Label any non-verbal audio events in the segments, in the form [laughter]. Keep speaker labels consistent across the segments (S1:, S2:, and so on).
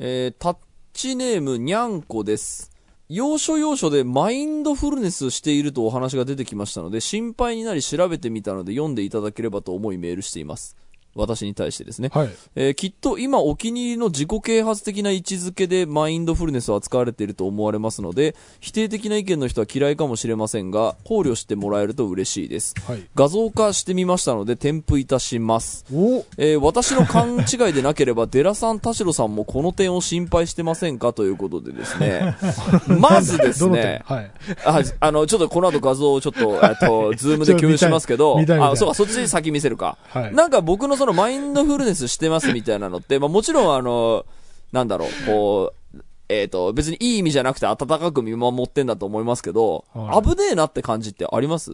S1: えー、タッチネームにゃんこです。要所要所でマインドフルネスしているとお話が出てきましたので、心配になり調べてみたので読んでいただければと思いメールしています。私に対してですね。
S2: はい。
S1: えーきっと今お気に入りの自己啓発的な位置づけでマインドフルネスを扱われていると思われますので、否定的な意見の人は嫌いかもしれませんが、考慮してもらえると嬉しいです。
S2: はい。
S1: 画像化してみましたので添付いたします。
S2: お
S1: えー私の勘違いでなければ、デラさん、田代さんもこの点を心配してませんかということでですね。[laughs] まずですね、
S2: はい。
S1: あ、あの、ちょっとこの後画像をちょっと、えっと、[laughs] ズームで共有しますけどあ、そうか、そっち先見せるか。
S2: はい。
S1: なんか僕のそのマインドフルネスしてますみたいなのって、まあもちろんあの、なんだろう、こう、えっ、と、別にいい意味じゃなくて温かく見守ってんだと思いますけど、
S2: はい
S1: 危ねえなって感じってあります？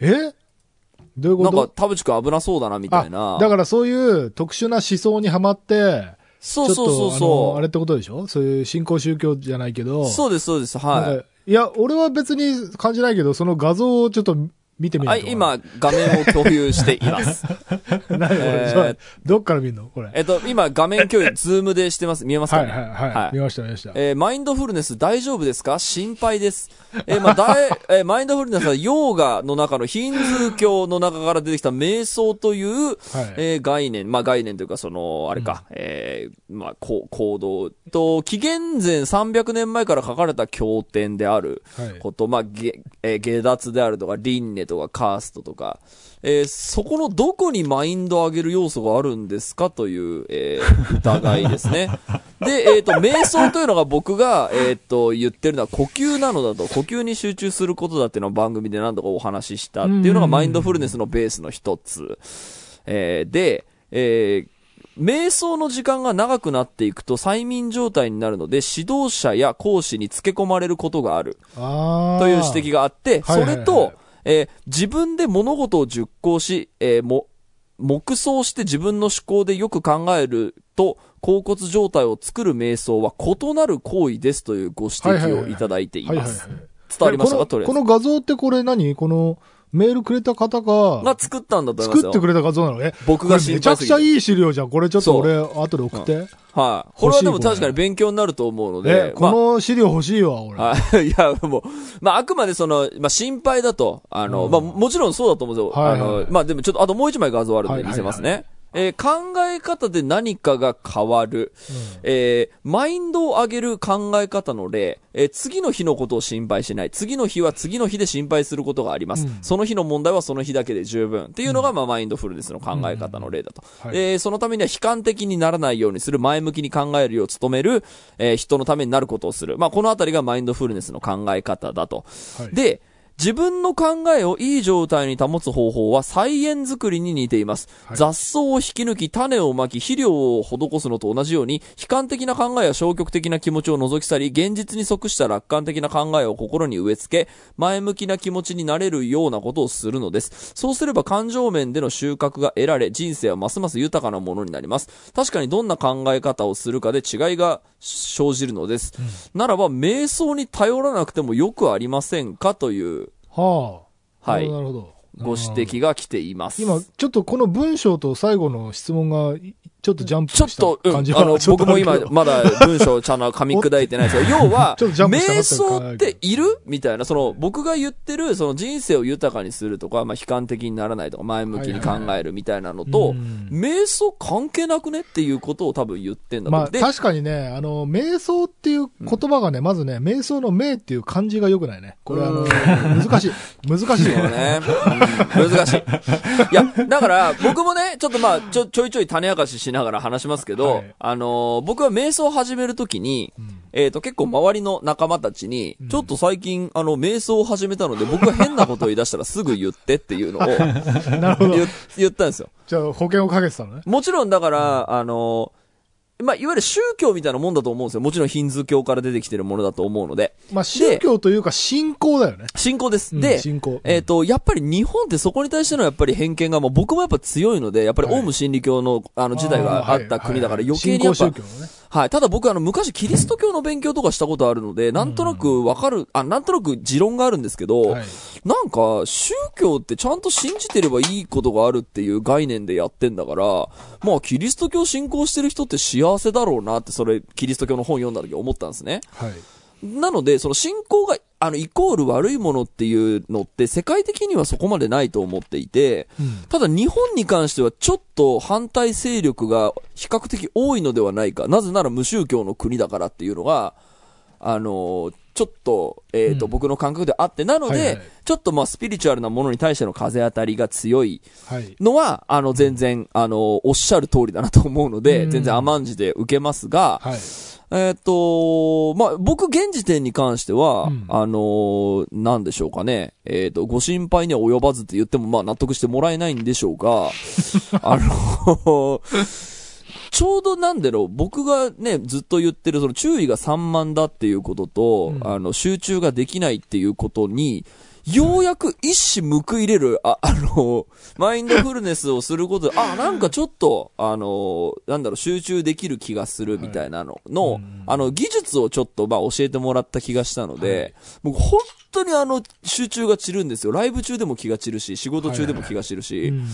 S2: え？どういう
S1: なんか
S2: こと、
S1: 田淵くん危なそうだなみたいな。
S2: だからそういう特殊な思想にはまって、
S1: そうそうそう
S2: ちょっとあ
S1: そう。
S2: のあれってことでしょ？そういう新興宗教じゃないけど。
S1: そうです、そうです、はい。
S2: いや、俺は別に感じないけど、その画像をちょっと見てみる
S1: はい、今、画面を共有しています。
S2: 何これ、
S1: えー
S2: どっから見るの？これ。
S1: えっと、今、画面共有、[laughs] ズームでしてます。見えます
S2: はい
S1: かね
S2: はいはい。見ました見ました。
S1: えーマインドフルネス大丈夫ですか？心配です。えーまあ、だい、えーマインドフルネスはヨーガの中のヒンズー教の中から出てきた瞑想という、
S2: はい。
S1: えー概念、まあ、概念というか、その、あれか、えーまあ、こう行動と、紀元前300年前から書かれた経典である
S2: はい
S1: こと、まあ、げ、えー下脱であるとか、輪廻とか、カーストとか、えーそこのどこにマインドを上げる要素があるんですかという、えー疑いですね。[laughs] で、えっ、と、瞑想というのが僕が、えっ、と、言ってるのは呼吸なのだと、呼吸に集中することだっていうのを番組で何度かお話ししたっていうのがマインドフルネスのベースの一つ。えーで、えー瞑想の時間が長くなっていくと催眠状態になるので指導者や講師につけ込まれることがある。という指摘があって、それと、えー自分で物事を熟考し、えーも、黙想して自分の思考でよく考えると、甲骨状態を作る瞑想は異なる行為ですというご指摘をいただいています。。伝わりましたかとりあえず。
S2: のこの画像ってこれ何？このメールくれた方が
S1: が作ったんだと思いますよ。
S2: 作ってくれた画像なの？ね。
S1: 僕が心
S2: めちゃ
S1: 配すぎて。
S2: くちゃいい資料じゃん。これちょっと俺、後で送って。
S1: はい。これはでも確かに勉強になると思うので、
S2: え、この資料欲しいわ、俺。
S1: はい。[laughs] いや、もう、まあ、あくまでその、まあ、心配だと、あの、
S2: うん
S1: まあ、もちろんそうだと思うんですよ。
S2: はいはい
S1: あの、まあ、でもちょっと、あともう一枚画像あるんで見せますね。
S2: はい
S1: えー考え方で何かが変わる。えーマインドを上げる考え方の例、えー次の日のことを心配しない。次の日は次の日で心配することがあります。
S2: うん
S1: その日の問題はその日だけで十分。っていうのが、まあ、マインドフルネスの考え方の例だと。
S2: はい
S1: えーそのためには悲観的にならないようにする、前向きに考えるよう努める、えー人のためになることをする。まあ、このあたりがマインドフルネスの考え方だと。
S2: はい
S1: で、自分の考えをいい状態に保つ方法は菜園作りに似ています。
S2: はい
S1: 雑草を引き抜き、種をまき、肥料を施すのと同じように、悲観的な考えや消極的な気持ちを除き去り、現実に即した楽観的な考えを心に植え付け、前向きな気持ちになれるようなことをするのです。そうすれば感情面での収穫が得られ、人生はますます豊かなものになります。確かにどんな考え方をするかで違いが生じるのです。ならば、瞑想に頼らなくてもよくありませんかという、
S2: はあ。
S1: はい
S2: なるほど。
S1: ご指摘が来ています。
S2: 今、ちょっとこの文章と最後の質問が、いちょっとジャンプ
S1: ちょっと、うん、あの、僕も今まだ文章ちゃんと噛み砕いてないですけど、[laughs] 要は、瞑想っている？みたいな、その、僕が言ってる、その人生を豊かにするとか、まあ、悲観的にならないとか、前向きに考えるみたいなのと、
S2: うん。
S1: 瞑想関係なくねっていうことを多分言ってんだと。
S2: まあ、確かにね、あの、瞑想っていう言葉がね、まずね、瞑想の瞑っていう漢字が良くないね。これあの、難しい。難しい。
S1: そうね。うん。難しい。いや、だから、僕もね、ちょっとまあ、ちょ、ちょいちょい種明かししながら話しますけど、
S2: はい
S1: あのー僕は瞑想を始めるときに、
S2: うん
S1: えっ、と、結構周りの仲間たちに、ちょっと最近、あの、瞑想を始めたので、僕が変なことを言い出したらすぐ言ってっていうのを [laughs]
S2: なるほど。
S1: 言言ったんですよ。
S2: じゃあ、保険をかけてたのね。
S1: もちろんだから、あのーまあ、いわゆる宗教みたいなもんだと思うんですよ。もちろんヒンズー教から出てきてるものだと思うので。
S2: まあ、宗教というか信仰だよね。
S1: 信仰です。
S2: うん
S1: で、
S2: 信仰。
S1: えっ、と、やっぱり日本ってそこに対してのやっぱり偏見が、もう僕もやっぱ強いので、やっぱり
S2: はい
S1: オウム真理教の、あの時代があった国だから余計にやっぱ、
S2: 信仰宗教のね。
S1: はい。ただ僕、あの、昔キリスト教の勉強とかしたことあるので、なんとなくわかる、あ、なんとなく持論があるんですけど、
S2: はい。
S1: なんか、宗教ってちゃんと信じてればいいことがあるっていう概念でやってんだから、まあ、キリスト教信仰してる人って幸せだろうなって、それ、キリスト教の本読んだ時思ったんですね。
S2: はい。
S1: なので、その信仰が、あの、イコール悪いものっていうのって、世界的にはそこまでないと思っていて、
S2: うん。
S1: ただ日本に関してはちょっと反対勢力が比較的多いのではないか。なぜなら無宗教の国だからっていうのが、あのちょっと、えっ、と、
S2: うん
S1: 僕の感覚であって、なので、
S2: はいはい
S1: ちょっとまあスピリチュアルなものに対しての風当たりが強い
S2: はい。
S1: のは、あの、全然、あの、おっしゃる通りだなと思うので、
S2: うん
S1: 全然甘んじて受けますが、
S2: はい。
S1: えっ、と、まあ、僕現時点に関しては、
S2: うん
S1: あのーなんでしょうかね。えっ、と、ご心配には及ばずって言っても、まあ、納得してもらえないんでしょうが、[laughs] あのちょうどなんだろう、僕がね、ずっと言ってる、その注意が散漫だっていうことと、
S2: うん
S1: あの、集中ができないっていうことに、ようやく一矢報いれる、あ、[laughs] あの、マインドフルネスをすることで、あ、なんかちょっと、あの、なんだろう、集中できる気がするみたいなのの、
S2: うん。
S1: あの、技術をちょっと、まあ、教えてもらった気がしたので、僕、本当にあの、集中が散るんですよ。ライブ中でも気が散るし、仕事中でも気が散るし、
S2: うん。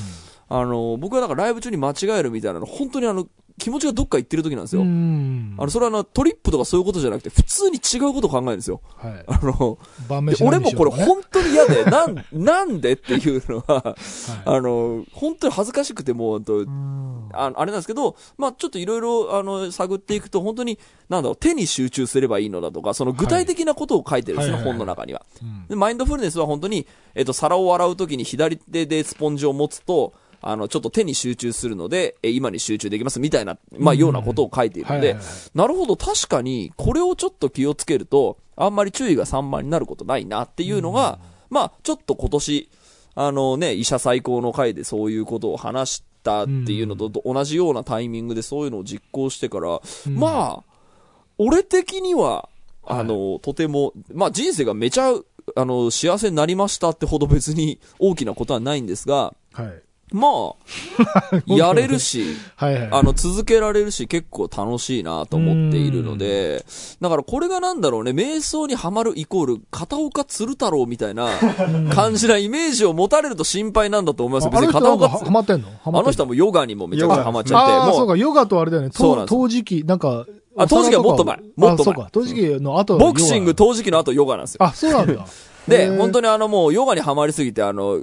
S1: あの、僕はだからライブ中に間違えるみたいなの、本当にあの、気持ちがどっか行ってる時なんですよ。
S2: うん
S1: あの、それはあの、トリップとかそういうことじゃなくて、普通に違うことを考えるんですよ。
S2: はい。
S1: あの、で
S2: 晩飯
S1: 俺もこれ本当に嫌で、[laughs] なん、なんでっていうのは、
S2: はい
S1: あの、本当に恥ずかしくてもう、と
S2: うん
S1: ああれなんですけど、まあちょっといろいろ、あの、探っていくと、本当に、なんだろう、手に集中すればいいのだとか、その具体的なことを書いてるんですね、本の中には。
S2: うん
S1: で、マインドフルネスは本当に、えっと、皿を洗うときに左手でスポンジを持つと、あの、ちょっと手に集中するので、え、今に集中できますみたいな、まあ、
S2: うん
S1: ようなことを書いているのでなるほど、確かに、これをちょっと気をつけると、あんまり注意が散漫になることないなっていうのが、まあ、ちょっと今年、あのね、医者最高の回でそういうことを話したっていうのと同じようなタイミングでそういうのを実行してから、
S2: うん。
S1: まあ、俺的には、あの、とても、まあ人生がめちゃ、あの、幸せになりましたってほど別に大きなことはないんですが、
S2: はい。
S1: まあ、[laughs] やれるし、[laughs]
S2: はいはい。
S1: あの、続けられるし、結構楽しいなと思っているので、だからこれがなんだろうね、瞑想にはまるイコール、片岡鶴太郎みたいな [laughs] 感じなイメージを持たれると心配なんだと思います別に片岡
S2: はハマってんの？
S1: あの人はもうヨガにもめちゃくちゃハマっちゃって、
S2: ああ、そうか、ヨガとあれだよね。陶磁器、なんか。
S1: あ陶磁器はもっと前もっと前
S2: あそうか、陶磁器の後
S1: ボクシング、
S2: と。
S1: 陶磁器の後ヨガなんですよ。
S2: あ、そうなんだ。[laughs]
S1: で、本当
S2: に。
S1: にあのもうヨガにはまりすぎて、あの、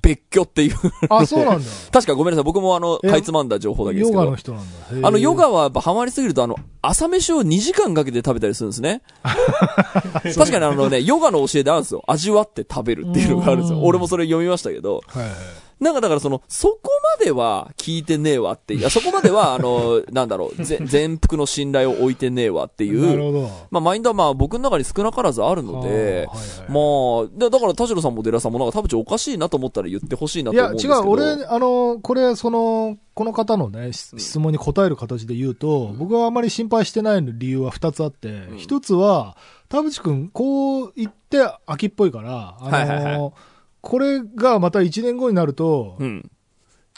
S1: 別居っていう。
S2: あ、そうなんだ。[laughs]
S1: 確かごめんなさい、僕もあの、
S2: え
S1: かいつまんだ情報だけですけど
S2: ヨガの。人なんだ。
S1: あの、ヨガはやっぱハマりすぎると、あの、朝飯を2時間かけて食べたりするんですね。[laughs] 確かにあのね、ヨガの教えであるんですよ。味わって食べるっていうのがあるんですよ。
S2: うん
S1: 俺もそれ読みましたけど。
S2: はいはい。
S1: なんかだからその、そこまでは聞いてねえわっていう、いや、そこまでは、あの、[laughs] なんだろう、ぜ全幅の信頼を置いてねえわっていう。まあ、マインドはまあ僕の中に少なからずあるので、
S2: はいはい。
S1: まあ、でだから田代さんも寺さんもなんか田淵おかしいなと思ったら言ってほしいないと
S2: や、違
S1: 思うんですけど。
S2: う、俺、あの、これ、その、この方のね、し質問に答える形で言うと、僕はあまり心配してない理由は二つあって、
S1: ん。
S2: 一つは、田淵くん、こう言って秋っぽいから、あの、
S1: はいはいは
S2: これがまた一年後になると、
S1: うん。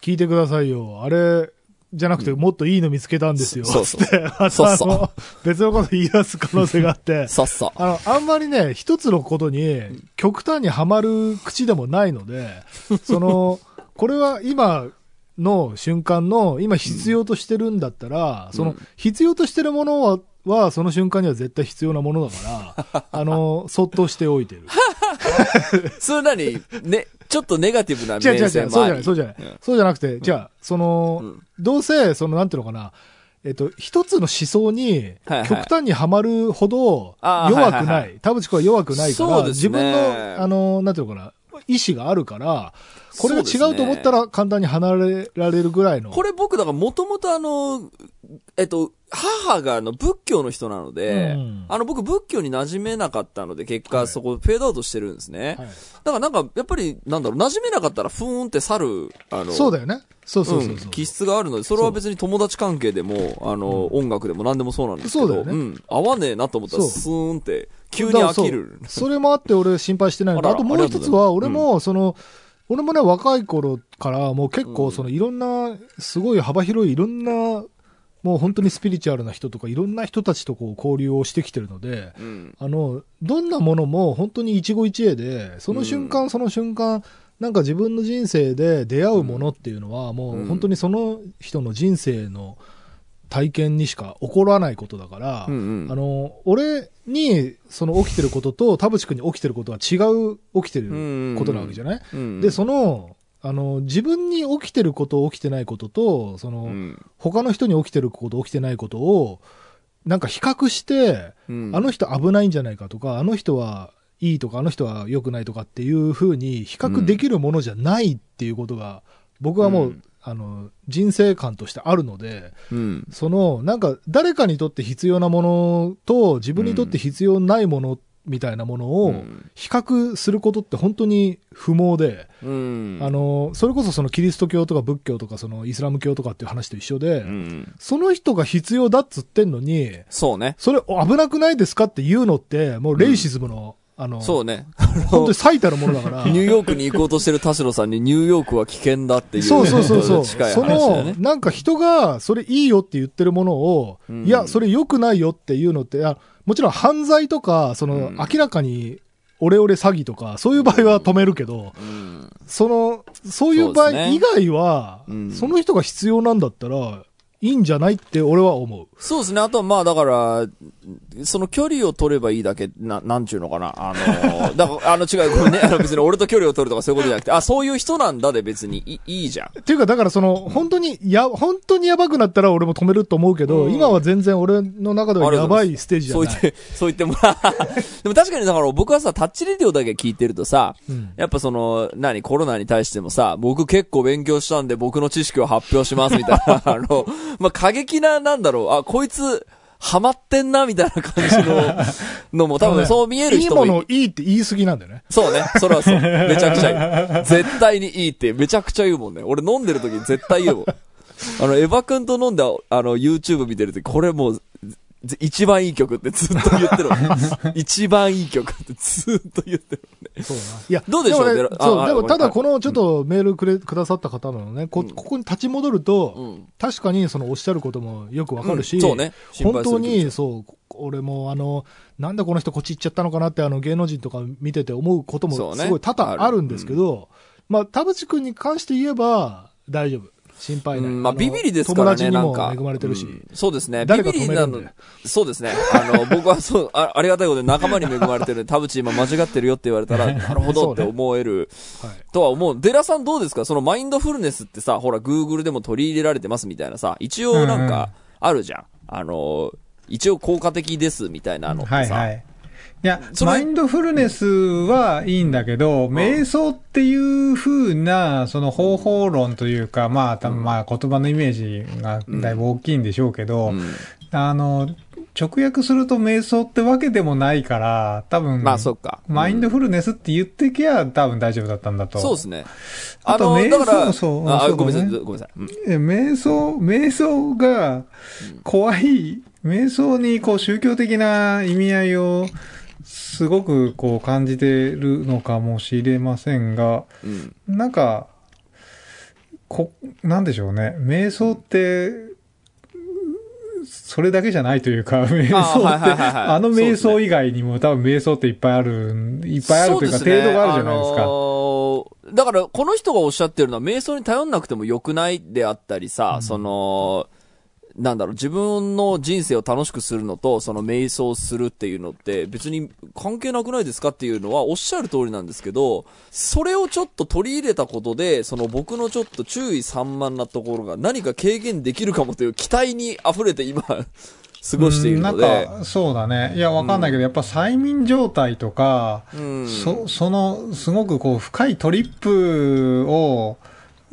S2: 聞いてくださいよ。あれ、じゃなくて、もっといいの見つけたんですよ。
S1: そうそう [laughs]
S2: 別のこと言い出す可能性があって、[laughs]
S1: さっさ。
S2: あの、あんまりね、一つのことに極端にはまる口でもないので、[laughs] その、これは今の瞬間の、今必要としてるんだったら、その、必要としてるものは、は、その瞬間には絶対必要なものだから、[laughs] あの、そっとしておいてる。[laughs]
S1: それなに、ね、ちょっっとネガティブな
S2: 違う違う違う、
S1: 面
S2: そうじゃない。そうじゃない。
S1: うん
S2: そうじゃなくて、じゃあ、その、
S1: うん
S2: どうせ、その、なんていうのかな、えっと、一つの思想に極端にはまるほど弱くない。田淵君は弱くないから、
S1: ね
S2: 自分の、あの、なんていうのかな、意志があるから、これが違うと思ったら簡単に離れられるぐらいの。
S1: これ僕、だからもともとあの、えっと、母があの仏教の人なので、
S2: うん。
S1: あの僕仏教に馴染めなかったので、結
S2: はい。
S1: 果そこフェードアウトしてるんですね。
S2: はい。
S1: だからなんか、やっぱり、なんだろう、馴染めなかったらふーんって去る、あの、
S2: そうだよね。そうそうそう
S1: う。ん。気質があるので、それは別に友達関係でも、あの、音楽でも何でもそうなんですけど、
S2: そうだよね。
S1: ん。合わねえなと思ったら、スーンって、急に飽きる。
S2: そう。それもあって俺心配してないの。と、
S1: あ
S2: ともう一つは、俺も、その、俺もね、若い頃から、もう結構、その、いろんな、すごい幅広い、いろんな、もう本当にスピリチュアルな人とかいろんな人たちとこう交流をしてきてるので、
S1: うん。
S2: あの、どんなものも本当に一期一会で、その瞬間その瞬間、なんか自分の人生で出会うものっていうのは、もう本当にその人の人生の体験にしか起こらないことだから、
S1: うんうん。
S2: あの、俺にその起きてることと田淵君に起きてることは違う起きてることなわけじゃない、
S1: うん。
S2: で、その、あの、自分に起きてること、起きてないことと、その、
S1: うん。
S2: 他の人に起きてること、起きてないことを、なんか比較して、
S1: うん。
S2: あの人危ないんじゃないかとか、あの人はいいとか、あの人は良くないとかっていうふうに比較できるものじゃないっていうことが、僕はもう、
S1: うん。
S2: あの、人生観としてあるので、
S1: うん。
S2: その、なんか、誰かにとって必要なものと、自分にとって必要ないものみたいなもの
S1: う
S2: を
S1: ん、
S2: 比較することって本当に不毛で、
S1: うん。
S2: あの、それこそそのキリスト教とか仏教とかそのイスラム教とかっていう話と一緒で、
S1: うん。
S2: その人が必要だっつってんのに、
S1: そうね。
S2: それお危なくないですかって言うのって、もうレイシズムの、あの、
S1: そうね。[laughs]
S2: 本当に最たるものだから。[laughs]
S1: ニューヨークに行こうとしてる田代さんにニューヨークは危険だっていう。
S2: そうそうそうそう。[laughs]
S1: 近い
S2: その
S1: 話だよね、。
S2: なんか人がそれいいよって言ってるものを、
S1: うん
S2: いや、それ良くないよっていうのって、いやもちろん犯罪とか、その、
S1: うん。
S2: 明らかにオレオレ詐欺とか、そういう場合は止めるけど、
S1: うん。
S2: その、そういう場合以外は、
S1: うん。
S2: その人が必要なんだったら、いいんじゃないって俺は思う。
S1: そうですね。あとはまあだから、その距離を取ればいいだけ、な、なんちゅうのかな。あの、[laughs] だから、あの違う、ごめんね。あの別に俺と距離を取るとかそういうことじゃなくて、あ、そういう人なんだで別にいいいいじゃん。
S2: っていうか、だからその、本当に、や、本当にやばくなったら俺も止めると思うけど、
S1: うん
S2: 今は全然俺の中ではやばいステージじゃない。
S1: そう言って、[laughs] そう言ってもらう。でも確かにだから僕はさ、タッチレディオだけ聞いてるとさ、
S2: うん
S1: やっぱその、何、コロナに対してもさ、僕結構勉強したんで僕の知識を発表しますみたいな、あの、まあ、過激な、なんだろう、あ、こいつ、ハマってんな、みたいな感じの、[laughs] のも多分そう見える
S2: いい
S1: 人もい
S2: ものいいって言い過ぎなんだよね。
S1: そうね。それはそう。めちゃくちゃいい。[laughs] 絶対にいいってめちゃくちゃ言うもんね。俺飲んでる時に絶対言うもん。あの、エヴァ君と飲んで、あの、YouTube 見てる時、これもう、ぜ一番いい曲ってずっと言ってる。一番いい曲ってずっと言ってる。
S2: そうだな。いや、
S1: どうでしょう？
S2: もねそう、でもただこのちょっとメールくれ、くださった方のね、こ、
S1: うん
S2: ここに立ち戻ると、
S1: うん。
S2: 確かにそのおっしゃることもよくわかるし、
S1: うんそうね。
S2: 本当に、そう、俺もあの、なんでこの人こっち行っちゃったのかなってあの芸能人とか見てて思うことも
S1: そうね
S2: すごい多々あるんですけど、まあ、田淵君に関して言えば大丈夫。心配ない。
S1: うんまあ、
S2: の
S1: ビビリですからね、なんか。
S2: 恵まれてるし。
S1: うんそうですね。ビビリなの。そうですね。あの、[laughs] 僕はそう、あありがたいことで仲間に恵まれてるんで、田淵今間違ってるよって言われたら、[laughs] なるほどって思える。
S2: はい。
S1: とは思う。デラさんどうですか？そのマインドフルネスってさ、ほら、グーグルでも取り入れられてますみたいなさ、一応なんか、あるじゃん。あの、一応効果的ですみたいなのってさ。
S3: はいはい。いや、マインドフルネスはいいんだけど、瞑想っていう風な、その方法論というか、まあ、多分まあ言葉のイメージがだいぶ大きいんでしょうけど、
S1: うん
S3: あの、直訳すると瞑想ってわけでもないから、多分、
S1: まあ、そっか。
S3: マインドフルネスって言ってきゃ多分大丈夫だったんだと。
S1: そうですね。
S3: あと
S1: の、
S3: 瞑想そう
S1: あごめんなさい、
S3: ごめん
S1: なさい。
S3: 瞑想、瞑想が怖い、瞑想にこう宗教的な意味合いをすごくこう感じてるのかもしれませんが、
S1: うん。
S3: なんか、こ、なんでしょうね。瞑想って、それだけじゃないというか、瞑想って、あの瞑想以外にも多分瞑想っていっぱいある、いっぱいあるというか、程度があるじゃないですか。
S1: あのーだから、この人がおっしゃってるのは、瞑想に頼んなくてもよくないであったりさ、その、なんだろう、自分の人生を楽しくするのと、その瞑想するっていうのって、別に関係なくないですかっていうのは、おっしゃる通りなんですけど、それをちょっと取り入れたことで、その僕のちょっと注意散漫なところが何か軽減できるかもという期待に溢れて今、過ごしているので、
S3: うんなんか、そうだね。いや、わかんないけど、やっぱ催眠状態とか、
S1: うん。
S3: そ、その、すごくこう、深いトリップを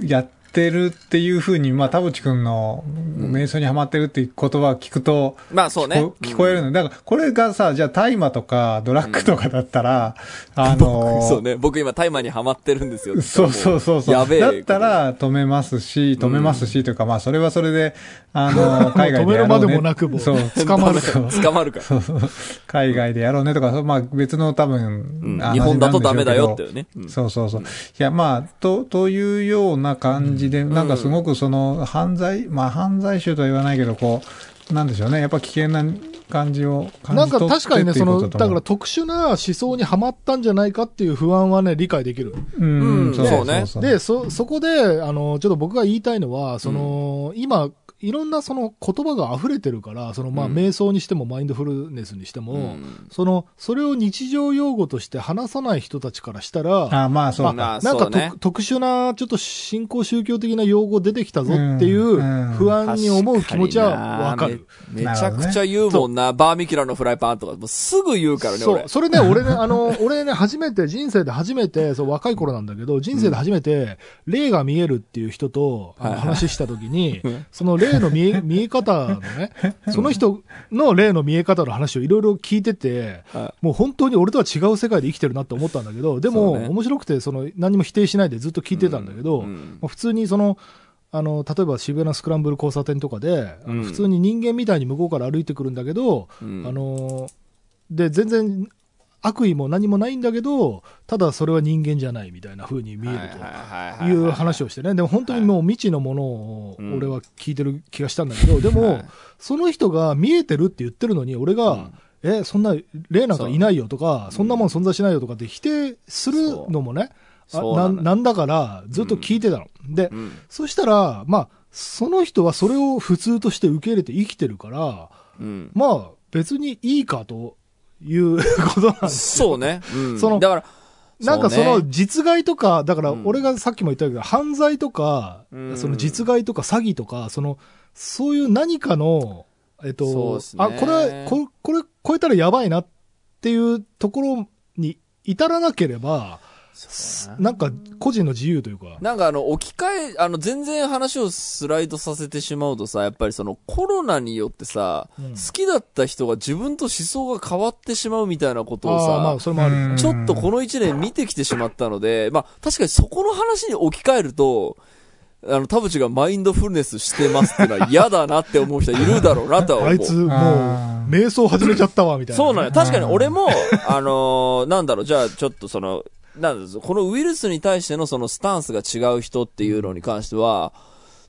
S3: やってるっていうふうに、まあ、田淵くんの瞑想にハマってるっていう言葉を聞くと、
S1: まあそうね
S3: 聞こ。えるの。だから、これがさ、じゃあ大麻とかドラッグとかだったら、あのー
S1: そうね。僕今タイマーにハマってるんですよ。[laughs]
S3: そうそうそうそう。
S1: やべえ。
S3: だったら止めますし、止めますしというか、まあそれはそれで、あの、海 [laughs] 外
S2: 止めるま
S3: でやろうね。
S2: でもなくもう
S3: そう。
S2: 捕まる
S3: そう [laughs]
S1: 捕まるから。
S3: そうそう。海外でやろうねとか、そうまあ別の多分、
S1: うん
S3: 話
S1: 日本だとダメだよっていうね。うん
S3: そうそうそう。いや、まあ、と、というような感じで、なんかすごくその犯罪、まあ犯罪集とは言わないけど、こう、なんでしょうね。やっぱ危険な感じを感
S2: なんか
S3: じ取って
S2: 確かにね、その、
S3: っていうこと
S2: だから特殊な思想にはまったんじゃないかっていう不安はね、理解できる。
S3: うん、
S1: うん。
S3: そう
S1: ね
S2: で、そ、そこで、あの、ちょっと僕が言いたいのは、その、今、いろんなその言葉が溢れてるから、そのまあ
S1: うん
S2: 瞑想にしてもマインドフルネスにしても、
S1: うん
S2: その、それを日常用語として話さない人たちからしたら、
S3: あまあそう。
S2: なんか
S1: ね
S2: 特殊な、ちょっと新興宗教的な用語出てきたぞっていう
S3: うんうん
S2: 不安に思う気持ちはわかる。
S1: めめちゃくちゃ言うもんな。バーミキュラのフライパンとか、もうすぐ言うからね、俺。。
S2: そうそれね、俺ね、あの、[laughs] 俺ね、初めて、人生で初めて、そう、若い頃なんだけど、人生で初めて、霊が見えるっていう人と、話したときに
S1: うん、[laughs]
S2: その霊の見え、見え方のね、[laughs] その人の霊の見え方の話をいろいろ聞いてて、
S1: は
S2: もう本当に俺とは違う世界で生きてるなって思ったんだけど、でも、
S1: ね
S2: 面白くて、その、何も否定しないでずっと聞いてたんだけど、
S1: うん。
S2: まあ普通にその、あの、例えば渋谷のスクランブル交差点とかで、
S1: うん。
S2: 普通に人間みたいに向こうから歩いてくるんだけど、
S1: うん。
S2: あのーで、全然悪意も何もないんだけど、ただそれは人間じゃないみたいな風に見えるという話をしてね。でも本当にもう未知のものを
S1: うん
S2: 俺は聞いてる気がしたんだけど、でも、
S1: はい。
S2: その人が見えてるって言ってるのに、俺が、
S1: うん。
S2: え、そんな霊なんかいないよとか、
S1: う
S2: そんなもん存在しないよとかって否定するのもね、
S1: なの
S2: ななんだからずっと聞いてたの。で、
S1: うん。
S2: そしたら、まあ、その人はそれを普通として受け入れて生きてるから、
S1: うん。
S2: まあ、別にいいかということなんです
S1: そうね。うん。
S2: その
S1: だから、
S2: なんかその実害とか、だから
S1: うん。
S2: 俺がさっきも言ったけど、犯罪とか
S1: う、ん。
S2: その実害とか詐欺とか、その、そういう何かの、えっとあ、これ、ここれ超えたらやばいなっていうところに至らなければ、なんか個人の自由というか、
S1: なんかあの、置き換え、あの、全然話をスライドさせてしまうとさ、やっぱりそのコロナによってさ、
S2: うん
S1: 好きだった人が自分と思想が変わってしまうみたいなことを
S2: ああ、まあ
S1: さ、
S2: それもある。
S1: ちょっとこの一年見てきてしまったので、まあ確かにそこの話に置き換えると、あの、田淵がマインドフルネスしてますっていうのは嫌だなって思う人いるだろうなとは思う。
S2: あいつも
S3: あ
S2: う、瞑想始めちゃったわ、みたいな。
S1: そうなのよ。確かに俺も、あのーなんだろう、じゃあちょっとその、なんだろうこのウイルスに対してのそのスタンスが違う人っていうのに関しては、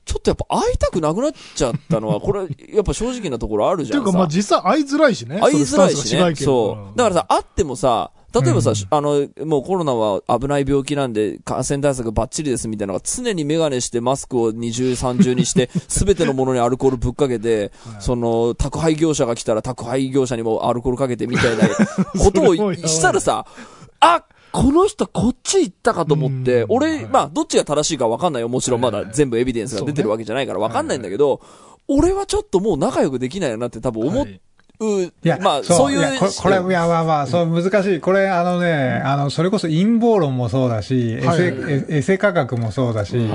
S1: ちょっとやっぱ会いたくなくなっちゃったのは、これ、やっぱ正直なところあるじゃん
S2: っていうか、まあ実際会いづらいしね。
S1: 会いづらいしね。
S2: そ
S1: う。だからさ、会ってもさ、例えばさ、
S3: うん
S1: あの、もうコロナは危ない病気なんで、感染対策バッチリですみたいなのが常にメガネしてマスクを二重三重にして、[laughs] すべてのものにアルコールぶっかけて、その、宅配業者が来たら宅配業者にもアルコールかけてみたいなことを [laughs] したらさ、あこの人こっち行ったかと思って
S2: う、ん。
S1: 俺、
S2: はい。
S1: まあ、どっちが正しいか分かんない。よ。もちろんまだ全部エビデンスが出てるわけじゃないから分かんないんだけど、俺はちょっともう仲良くできないよなって多分思っ
S2: はい。
S1: う、
S3: いや、
S1: まあ、そういう。
S3: やこれ、これ、いや、まあまあ、そう、難しい。これ、あのね、あの、それこそ陰謀論もそうだし、エ
S2: はい。
S3: セ、エエセ科学もそうだし、
S2: はい。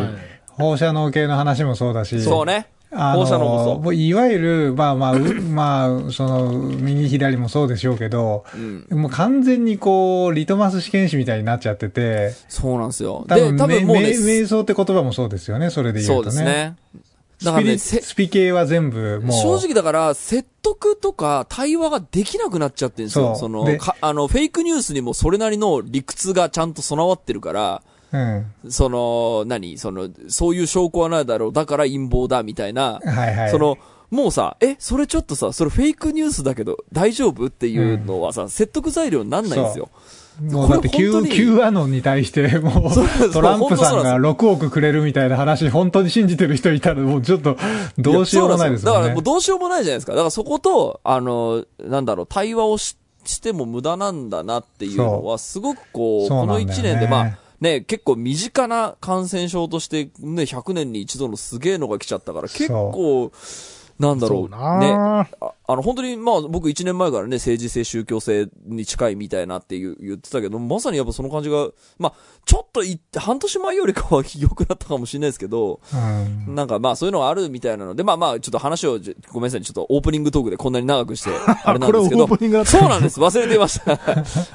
S3: 放射能系の話もそうだし、
S1: そうね。
S3: あのいわゆる、まあまあ、う [coughs] まあ、その、右左もそうでしょうけど、
S1: うん。
S3: もう完全にこう、リトマス試験紙みたいになっちゃってて、
S1: そうなんですよ。で、
S3: 多分、
S1: 多分もうね
S3: 瞑想って言葉もそうですよね、それで言
S1: そうう
S3: とね。
S1: ですね。
S3: ス
S1: だからね、
S3: スピ系は全部もう、
S1: 正直だから、説得とか対話ができなくなっちゃってるんですよ。
S3: そう
S1: そのあの、フェイクニュースにもそれなりの理屈がちゃんと備わってるから、
S3: うん。
S1: その、何？その、そういう証拠はないだろう、だから陰謀だ、みたいな、
S3: はいはい。
S1: その、もうさ、え、それちょっとさ、それフェイクニュースだけど大丈夫っていうのはさ、説得材料になんないんですよ。
S3: もうだって Q、
S1: に
S3: Q アノンに対して、も
S1: そう
S3: う、トランプさんが
S1: 本当そうなん
S3: 6億くれるみたいな話、本当に信じてる人いたら、もうちょっと、どうしようもないですもんね
S1: だからもう。どうしようもないじゃないですか。だからそこと、あの、なんだろう、対話をししても無駄なんだなっていうのは、すごくこう、この
S3: そうなんだよね
S1: 1年で、まあ、ね、結構身近な感染症として、ね、100年に一度のすげえのが来ちゃったから、結構、なんだろう、
S2: そうな
S1: ね。ああの、本当に、まあ、僕1年前からね、政治性、宗教性に近いみたいなって言う言ってたけど、まさにやっぱその感じが、まあ、ちょっといって、半年前よりかは良くなったかもしれないですけど、
S3: うん。
S1: なんかまあそういうのがあるみたいなので、まあまあちょっと話をじ、ごめんなさいね、ちょっとオープニングトークでこんなに長くして、[laughs] あれなんですけど。そうなんです。忘れていました。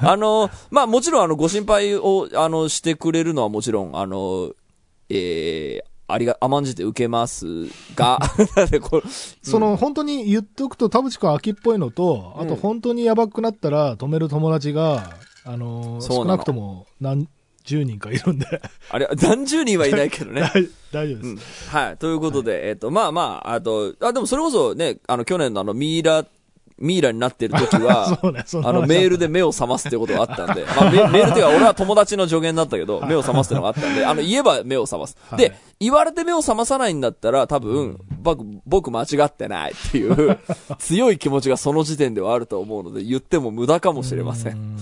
S1: [laughs] あの、まあもちろんあの、ご心配を、あの、してくれるのはもちろん、あの、えー、ありが、甘んじて受けますが、[laughs]
S2: その、本当に言っておくと、田淵君秋っぽいのと、あと
S1: うん
S2: 本当にやばくなったら止める友達が、あのー、少
S1: な
S2: くとも何、10人かいるんで。
S1: あれ、何十人はいないけどね。[laughs]
S2: 大大丈夫です。
S1: うんはい。ということで、えっ、と、まあまあ、あと、あ、でもそれこそね、あの、去年のあの、ミイラ、ミイラになってる時は、[laughs] あの、
S2: 話
S1: メールで目を覚ますってことがあったんで、まあ、メメールっていうか、俺は友達の助言だったけど、目を覚ますってのがあったんで、[laughs] あの、言えば目を覚ます。
S2: はい
S1: で、言われて目を覚まさないんだったら、多分、僕、僕間違ってないっていう、[laughs] 強い気持ちがその時点ではあると思うので、言っても無駄かもしれませ。
S2: うんん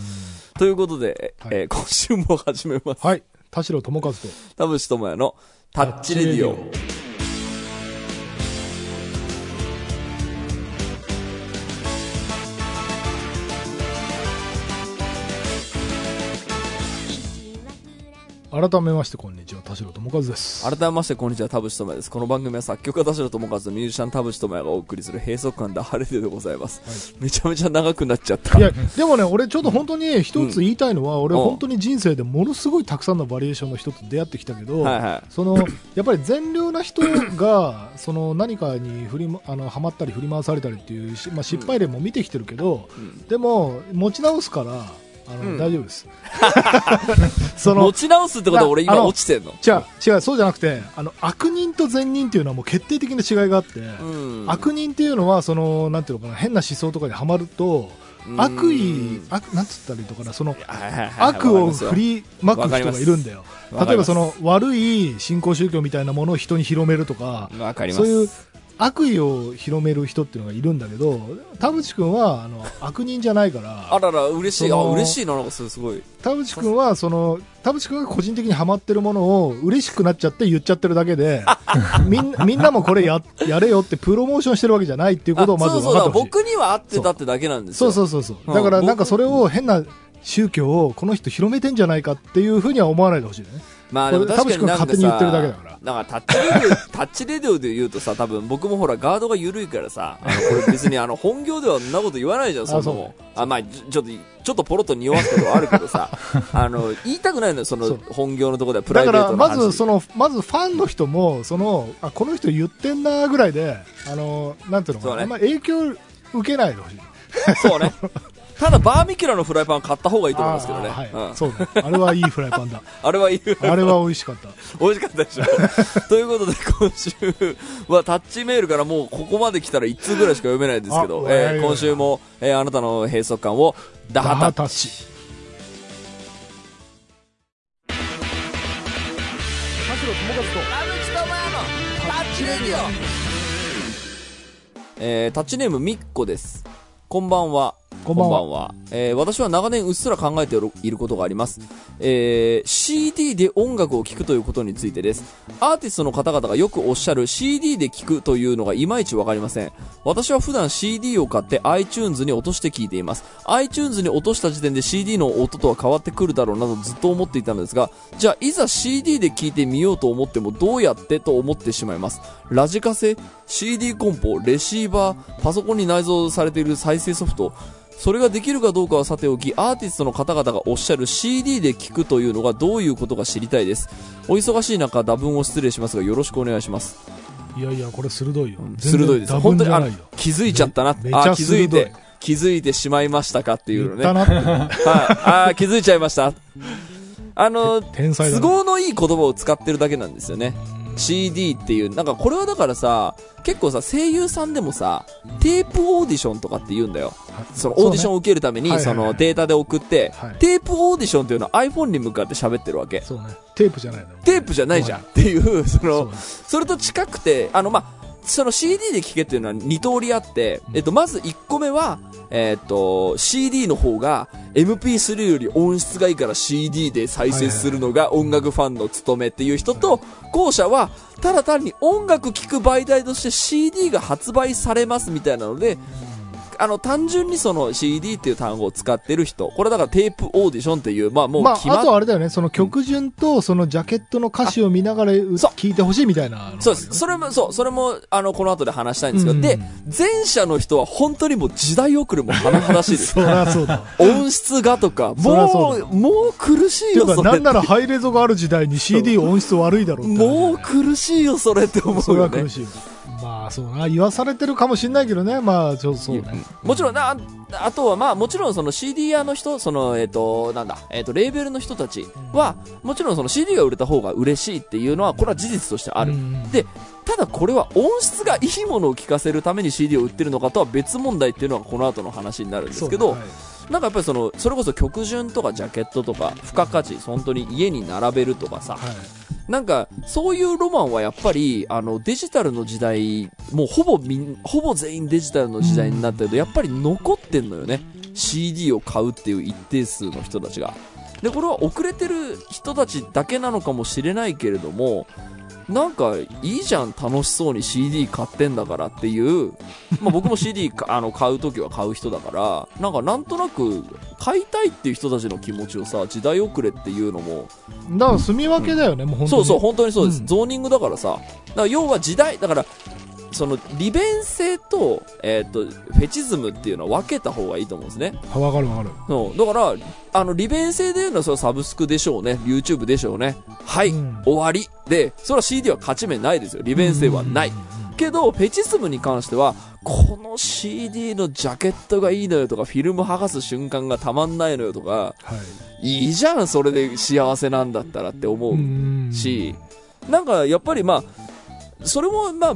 S1: ということで、
S2: はい
S1: えー今週も始めます。
S2: はい。田代智和と。
S1: 田淵智也のタッチレディオ。
S2: 改めまして、こんにちは。田代智和です。
S1: 改めまして、こんにちは、田淵智也です。この番組は作曲家田代智和とミュージシャン田淵智也がお送りする閉塞感ダハレディオでございます。めちゃめちゃ長くなっちゃった。
S2: いや、でもね、俺ちょっと本当に一つ言いたいのは、俺
S1: うん
S2: 本当に人生でものすごいたくさんのバリエーションの人と出会ってきたけど、
S1: はいはい。
S2: そのやっぱり善良な人がその何かに振りまあのはまったり振り回されたりっていうし、まあ、失敗例も見てきてるけど、
S1: うん
S2: でも持ち直すからあの、
S1: うん。
S2: 大丈夫です。[laughs] その
S1: 持ち直すってことは俺今落ちてんの？
S2: 違う違うそうじゃなくてあの悪人と善人っていうのはもう決定的な違いがあって、
S1: うん。
S2: 悪人っていうのはそのなんていうのかな変な思想とかにはまると
S1: うん。
S2: 悪意悪なんつったらいいのかなその悪を振りまく人がいるんだよ。例えばその悪い新興宗教みたいなものを人に広めるとか。そういう悪意を広める人っていうのがいるんだけど田淵君はあの悪人じゃないから [laughs]
S1: あらら、嬉しい。あ、嬉しいな、なんかすごい。
S2: 田淵君はその田淵君が個人的にハマってるものを嬉しくなっちゃって言っちゃってるだけで [laughs] みんみんなもこれややれよってプロモーションしてるわけじゃないっていうことをまず分かってほしい。
S1: 僕には合ってたってだけなんですよ。
S2: そう。そうそうそう
S1: う。ん。
S2: だからなんかそれを変な宗教をこの人広めてんじゃないかっていうふうには思わないでほしいね。
S1: まあでも確かになんかさ、なんかタッチレディオ、[laughs] タッチレディオで言うとさ、多分僕もほらガードが緩いからさ、あの、これ別にあの、本業ではそんなこと言わないじゃん、そもそも。あ、まあ、ちょっと、ちょっとポロッと匂わすことはあるけどさ、[laughs] あの、言いたくないのよ、その本業のところではプラ
S2: だから
S1: イベートの話。
S2: まずそのまずファンの人もそのあこの人言ってんなぐらいであのなんていうのかな、
S1: ね
S2: あんま影響受けないでほしい
S1: そうね。[laughs] ただ、バーミキュラのフライパン買った方がいいと思いますけどね。
S2: はい
S1: うん
S2: そうねあれはいいフライパンだ [laughs]
S1: あれはいい。
S2: あれは美味しかった [laughs]
S1: 美味しかったでしょ。[laughs] ということで、今週はタッチメールからもうここまで来たら1通ぐらいしか読めないんですけど、
S2: あ
S1: えー今週も、えーあなたの閉塞感をダハタッチ。えータッチネームみっこです。こんばんは。
S2: こんばんは
S1: えー私は長年うっすら考えていることがあります。えー CD で音楽を聴くということについてです。アーティストの方々がよくおっしゃる CD で聴くというのがいまいちわかりません。私は普段 CD を買って iTunes に落として聴いています。iTunes に落とした時点で CD の音とは変わってくるだろうなとずっと思っていたのですが、じゃあいざ CD で聴いてみようと思ってもどうやってと思ってしまいます？ラジカセ、CD コンポ、レシーバー、パソコンに内蔵されている再生ソフト、それができるかどうかはさておき、アーティストの方々がおっしゃる CD で聴くというのがどういうことか知りたいです。お忙しい中、打分を失礼しますが、よろしくお願いします。
S2: いやいやこれ鋭いよ
S1: 鋭いです。
S2: 全
S1: 本当に、あ気づいちゃったな。あ、気づいて、気づいてしまいましたかっていうのね。はい。あー気づいちゃいました。あの、都合のいい言葉を使ってるだけなんですよね。CD っていう、なんかこれはだからさ、結構さ、声優さんでもさ、テープオーディションとかって言うんだよ。そのオーディションを受けるために、そのデータで送って
S2: はい、
S1: テープオーディションっていうのは iPhone に向かって喋ってるわけ。
S2: そうね。テープじゃないの。
S1: テープじゃないじゃんっていう、その
S2: そ
S1: れと近くて、あの、まあ、その CD で聴けっていうのは2通りあって、えっと、まず1個目は、えっと、CD の方が MP3 より音質がいいから CD で再生するのが音楽ファンの務めっていう人と、後者は、ただ単に音楽聴く媒体として CD が発売されますみたいなので、あの、単純にその CD っていう単語を使ってる人、これだからテープオーディションっていう、まあもう
S2: まあ、
S1: 決まっ
S2: あとはあれだよね、その曲順とそのジャケットの歌詞を見ながらう
S1: そう
S2: 聞いてほしいみたいな。
S1: そうです。それも、そう、それも、あの、この後で話したいんですけど、
S2: うん
S1: で、前者の人は本当にもう時代遅れも甚だしいです。[laughs]
S2: そりゃそうだ。
S1: 音質がとか、
S2: そりゃそう
S1: う、もう苦しいよ、
S2: ていうか、
S1: それ。
S2: なんならハイレゾがある時代に CD 音質悪いだろうって。
S1: もう苦しいよ、それって思う
S2: それは苦。しいよ。まあそうな、言わされてるかもしれないけどね、まあちょそうね。
S1: もちろんな、ああとはまあもちろんその CD 屋の人、そのえっ、と、なんだ、えっ、と、レーベルの人たちは、もちろんその CD が売れた方が嬉しいっていうのは、これは事実としてある。
S2: うん
S1: で、ただこれは音質がいいものを聴かせるために CD を売ってるのかとは別問題っていうのがこの後の話になるんですけど、なんかやっぱりその、それこそ曲順とかジャケットとか、付加価値、本当に家に並べるとかさ、
S2: はいはい
S1: なんか、そういうロマンはやっぱり、あの、デジタルの時代、もうほぼみん、ほぼ全員デジタルの時代になったけど、やっぱり残ってんのよね。CD を買うっていう一定数の人たちが。で、これは遅れてる人たちだけなのかもしれないけれども、なんか、いいじゃん、楽しそうに CD 買ってんだからっていう、まあ僕も CD か [laughs] あの買うときは買う人だから、なんかなんとなく、買いたいっていう人たちの気持ちをさ、時代遅れっていうのも、
S2: だから住み分けだよね、もう本当に。
S1: そうそう、本当にそうです。
S2: うん
S1: ゾーニングだからさ。だから要は時代、だから、その利便性と,、えー、とフェチズムっていうのは分けた方がいいと思うんですね。
S2: あわかるわかる。
S1: そうだから、あの利便性でいうのはそれはサブスクでしょうね、YouTube でしょうね。はい、
S2: うん
S1: 終わり。で、それは CD は勝ち目ないですよ。利便性はない。けど、フェチズムに関しては、この CD のジャケットがいいのよとか、フィルム剥がす瞬間がたまんないのよとか、
S2: はい。
S1: いいじゃん、それで幸せなんだったらって思う。
S2: うん
S1: し、なんかやっぱりまあ、それもまあ、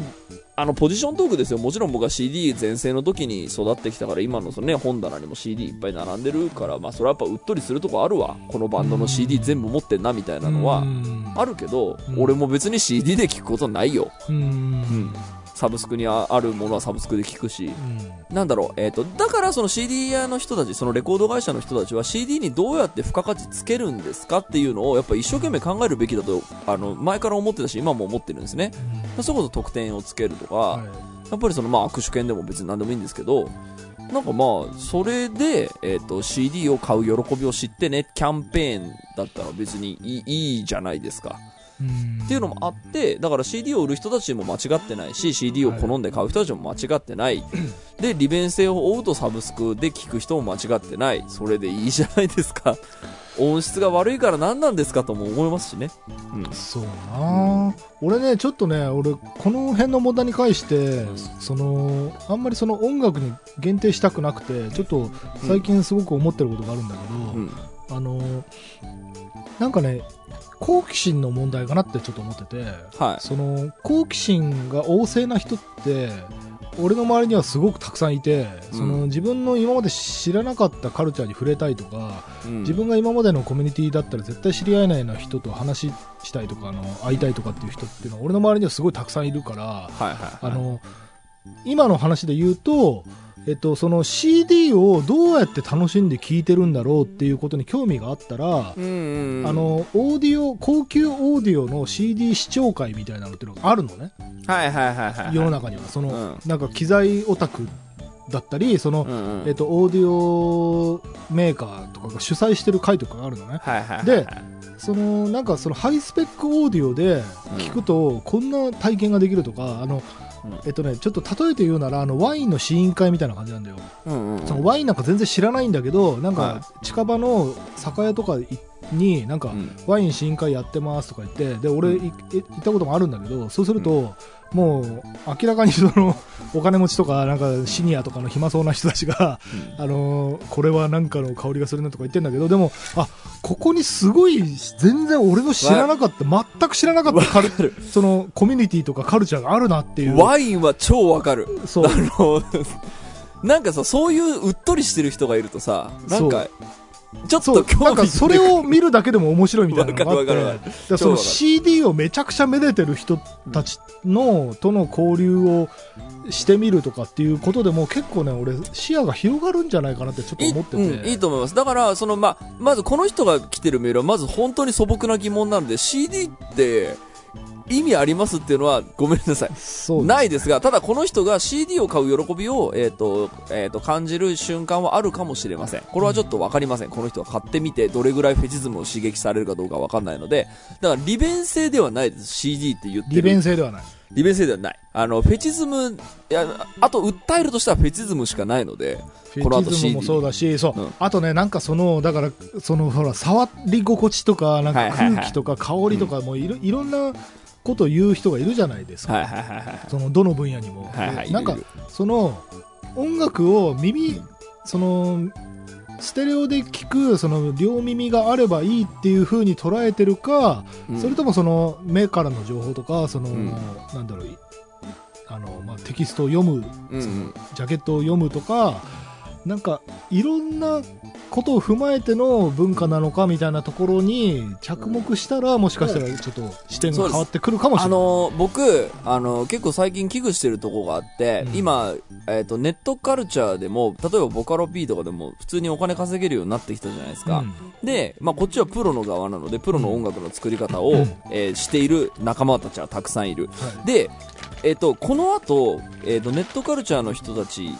S1: あのポジショントークですよ、もちろん僕は CD 全盛の時に育ってきたから、今のその、ね、本棚にも CD いっぱい並んでるから、まあ、それはやっぱうっとりするとこあるわ、このバンドの CD 全部持ってんなみたいなのは
S2: うん。
S1: あるけど、
S2: うん。
S1: 俺も別に CD で聞くことないよ、
S2: うん。
S1: サブスクにああるものはサブスクで聞くし、
S2: うん
S1: なんだろう、えっ、と、だからその CD 屋の人たち、そのレコード会社の人たちは CD にどうやって付加価値つけるんですかっていうのをやっぱ一生懸命考えるべきだと、あの、前から思ってたし、今も思ってるんですね。それこそ得点をつけるとか、
S2: はい
S1: やっぱりそのまあ握手券でも別に何でもいいんですけど、なんかまあ、それで、えっ、と、CD を買う喜びを知ってね、キャンペーンだったら別にいいいいじゃないですか。
S2: うん
S1: っていうのもあって、だから CD を売る人たちも間違ってないし、CD を好んで買う人たちも間違ってない。で、利便性を追うとサブスクで聞く人も間違ってない。それでいいじゃないですか。音質が悪いから何なんですかとも思いますしね。うん。
S2: そうな、俺ね、ちょっとね、俺、この辺の問題に関して、
S1: ん
S2: その、あんまりその音楽に限定したくなくて、ちょっと最近すごく思ってることがあるんだけど、
S1: うん。
S2: あの、なんかね、好奇心の問題かなってちょっと思ってて、
S1: はい。
S2: その、好奇心が旺盛な人って、俺の周りにはすごくたくさんいて、
S1: うん
S2: その自分の今まで知らなかったカルチャーに触れたいとか、
S1: うん
S2: 自分が今までのコミュニティだったら絶対知り合えないような人と話したいとかあの会いたいとかっていう人っていうのは俺の周りにはすごいたくさんいるから
S1: はいはい、はい。
S2: あの今の話で言うと、えっと、その CD をどうやって楽しんで聴いてるんだろうっていうことに興味があったら、
S1: うんうんうん、
S2: あのオーディオ高級オーディオの CD 視聴会みたいなのっていうのがあるのね
S1: はいはいはいはい。
S2: 世の中にはその、
S1: うん
S2: なんか機材オタクだったりその、
S1: うんうん。
S2: えっと、オーディオメーカーとかが主催してる会とかがあるのね
S1: はいはいはいはい。
S2: でそのなんかそのハイスペックオーディオで聞くとこんな体験ができるとか、あの
S1: うん
S2: えっとねちょっと例えて言うならあのワインの試飲会みたいな感じなんだよ、
S1: うんうん。
S2: そのワインなんか全然知らないんだけどなん
S1: は
S2: か近場の酒屋とかになんか
S1: うん。
S2: ワイン試飲会やってますとか言ってで俺行ったこともあるんだけどそうすると、もう明らかにそのお金持ちとかなんかシニアとかの暇そうな人たちが、あのーこれはなんかの香りがするねとか言ってんだけどでもあここにすごい全然俺の知らなかった全く知らなかったカルそのコミュニティとかカルチャーがあるなっていう。
S1: ワインは超わかる。
S2: そう。
S1: あの、なんかさ、そういううっとりしてる人がいるとさ、なんか、ちょっと興味
S2: なんかそれを見るだけでも面白いみたいなのがあって。その CD をめちゃくちゃめでてる人たちのとの交流をしてみるとかっていうことでも結構ね俺視野が広がるんじゃないかなってちょっと
S1: いい,、
S2: 思ってて、
S1: うん、いいと思います。だから、その、ま、まずこの人が来てるメールは、まず本当に素朴な疑問なんで、CD って、意味ありますっていうのは、ごめんなさい。
S2: そう
S1: ないですが、ただこの人が CD を買う喜びを、えっ、と、えっ、と、感じる瞬間はあるかもしれません。これはちょっとわかりません。この人が買ってみて、どれぐらいフェチズムを刺激されるかどうかわかんないので、だから利便性ではないです。CD って言ってる。
S2: 利便性ではない
S1: 利便性ではない。あの、フェチズム、いや、あと訴えるとしたらフェチズムしかないので、この後
S2: フェチズ
S1: CD
S2: ムもそうだし、そう、
S1: うん
S2: あとね、なんかその、だから、その、ほら、触り心地とか、なんか空気とか香りとか、もういろいろんなことを言う人がいるじゃないですか。
S1: はいはいはいはい。
S2: その、どの分野にも。
S1: はいはい。
S2: なんかその、音楽を耳、その、ステレオで聞く、その、両耳があればいいっていう風に捉えてるか、
S1: うん
S2: それともその、目からの情報とか、その、
S1: ん
S2: なんだろう、いあの、まあ、テキストを読む、
S1: うんうん
S2: ジャケットを読むとか、なんか、いろんなことを踏まえての文化なのかみたいなところに着目したら、もしかしたらちょっと視点が変わってくるかもし
S1: あ
S2: れない。
S1: の僕あの結構最近危惧してるとこがあって、
S2: うん。
S1: 今、えっとネットカルチャーでも例えばボカロ P とかでも普通にお金稼げるようになってきたじゃないですか、
S2: うん。
S1: で、まあ、こっちはプロの側なのでプロの音楽の作り方を、
S2: うん。
S1: えーしている仲間たちはたくさんいる。
S2: はい。
S1: で、えっとこの後、えっとネットカルチャーの人たち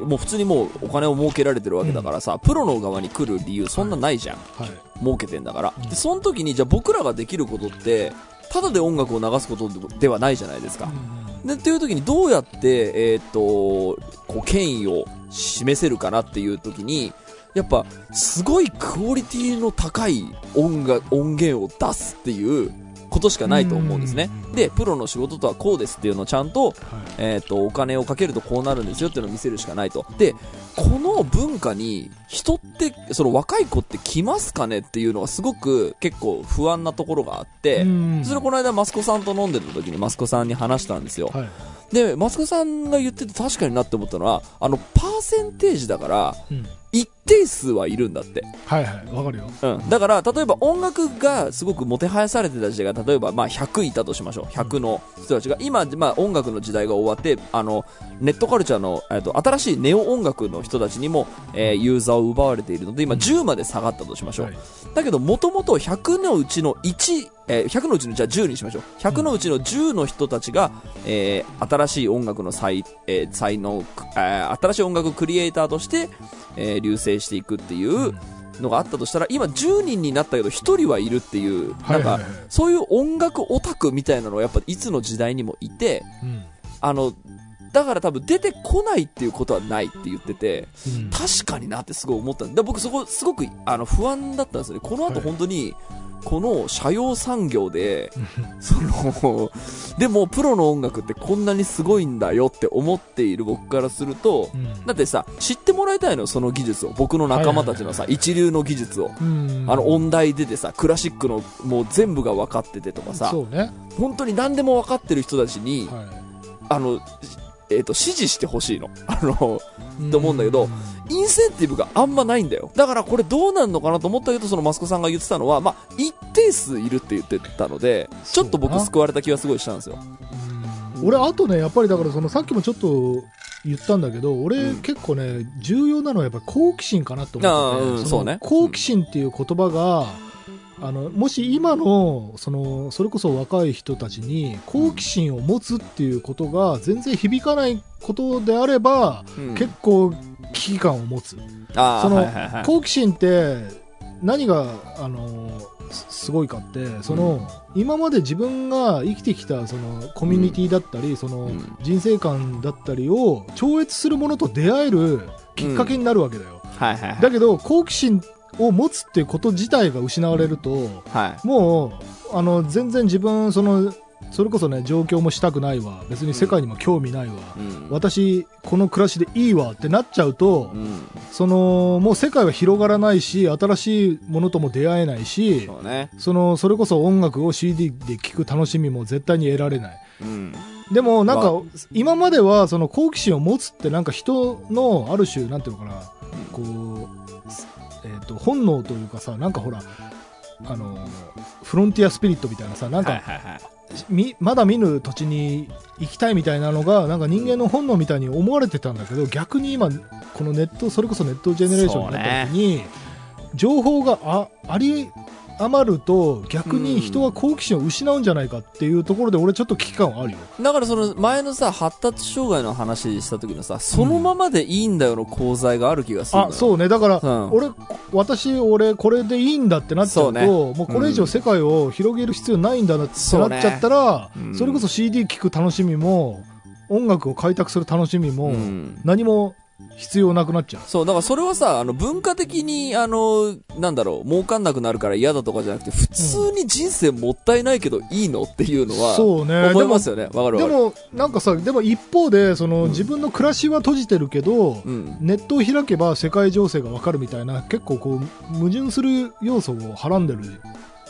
S1: もう普通にもうお金を儲けられてるわけだからさ、プロの側に来る理由そんなないじゃん、
S2: はい。
S1: 儲けてんだから、
S2: うん。
S1: でその時にじゃあ僕らができることってただで音楽を流すことではないじゃないですか、でっていう時にどうやって、えーっとこう権威を示せるかなっていう時にやっぱすごいクオリティの高い音楽音源を出すっていうことしかないと思うんですね。でプロの仕事とはこうですっていうのをちゃんと,、
S2: はい。
S1: えーっとお金をかけるとこうなるんですよっていうのを見せるしかないと。でこの文化に人ってその若い子って来ますかねっていうのがすごく結構不安なところがあって、
S2: うん。
S1: それこの間マスコさんと飲んでた時にマスコさんに話したんですよ、
S2: はい
S1: でマスコさんが言ってて確かになって思ったのはあのパーセンテージだから
S2: うん。
S1: 一定数はいるんだって、
S2: はいはいわかるよ。
S1: うん、だから例えば音楽がすごくもてはやされてた時代が例えばまあ100いたとしましょう。100の人たちが。今、まあ、音楽の時代が終わってあのネットカルチャーの、えっと新しいネオ音楽の人たちにも、えーユーザーを奪われているので今10まで下がったとしましょう、
S2: はい。
S1: だけど、もともと100のうちの1、えー100のうちのじゃあ10にしましょう。100のうちの10の人たちが、えー新しい音楽の才,、えー才能、えー新しい音楽クリエイターとして、えー流星していくっていうのがあったとしたら、今10人になったけど1人はいるっていう、ないんか
S2: ははいはい、
S1: そういう音楽オタクみたいなのはやっぱいつの時代にもいて、
S2: うん。
S1: あの、だから多分出てこないっていうことはないって言ってて、
S2: うん。
S1: 確かになってすごい思った。んで、僕そこすごくあの不安だったんですよね。この後
S2: はい。
S1: 本当に、この社用産業で、その、でもプロの音楽ってこんなにすごいんだよって思っている僕からすると、
S2: うん。
S1: だってさ、知ってもらいたいのよ、その技術を。僕の仲間たちのさ、一流の技術を。
S2: うん。
S1: あの音大出てさ、クラシックのもう全部が分かっててとかさ、
S2: ね。
S1: 本当に何でも分かってる人たちに、
S2: は
S1: あの、えっ、と、指示してほしいの。[laughs] あの、
S2: い
S1: と思うんだけどインセンティブがあんまないんだよ。だからこれどうなんのかなと思ったけど、そのマスコさんが言ってたのは、まあ、一定数いるって言ってたので、ちょっと僕救われた気がすごいしたんですよ。
S2: うん俺あとねやっぱりだからそのさっきもちょっと言ったんだけど俺、
S1: うん
S2: 結構ね重要なのはやっぱ好奇心かなと思ってて、
S1: あーうんそうね
S2: の好奇心っていう言葉が、あのもし今のそのそれこそ若い人たちに好奇心を持つっていうことが全然響かないことであれば、
S1: うん。
S2: 結構危機感を持つ。その
S1: はいはいはい。
S2: 好奇心って何があのすすごいかってその、今まで自分が生きてきたそのコミュニティだったり、その
S1: うん
S2: 人生観だったりを超越するものと出会えるきっかけになるわけだよ、
S1: はいはいはい。
S2: だけど好奇心を持つっていうこと自体が失われると、
S1: はい。
S2: もうあの全然自分そのそれこそね上京もしたくないわ別に世界にも興味ないわ、
S1: うん。
S2: 私この暮らしでいいわってなっちゃうと、
S1: うん。
S2: そのもう世界は広がらないし新しいものとも出会えないし
S1: そうね。
S2: そのそれこそ音楽を CD で聴く楽しみも絶対に得られない
S1: うん。
S2: でもなんか
S1: ま
S2: 今まではその好奇心を持つってなんか人のある種なんていうのかなこう、えー、と本能というかさなんかほらあのフロンティアスピリットみたいなさなんか、
S1: はいはいはい。
S2: みまだ見ぬ土地に行きたいみたいなのがなんか人間の本能みたいに思われてたんだけど逆に今このネットそれこそネットジェネレーションになった時に、情報がああり余ると逆に人は好奇心を失うんじゃないかっていうところで俺ちょっと危機感はあるよ。
S1: だからその前のさ、発達障害の話した時のさ、そのままでいいんだよの功罪がある気がするのよ。
S2: あそうね。だから、
S1: うん。
S2: 俺私俺これでいいんだってなっちゃうと
S1: ね。
S2: もうこれ以上世界を広げる必要ないんだなってなっちゃったらそ,、
S1: うん。
S2: れこそ CD 聴く楽しみも音楽を開拓する楽しみも、
S1: うん。
S2: 何も必要なくなっちゃう。
S1: そう、だからそれはさ、あの、文化的に、あの、なんだろう、儲かんなくなるから嫌だとかじゃなくて、普通に人生もったいないけどいいのっていうのは、
S2: そうね。
S1: 思いますよね。わかる。
S2: でも、なんかさ、でも一方で、その、
S1: うん
S2: 自分の暮らしは閉じてるけど、
S1: うん。
S2: ネットを開けば世界情勢がわかるみたいな、結構こう、矛盾する要素をはらんでる。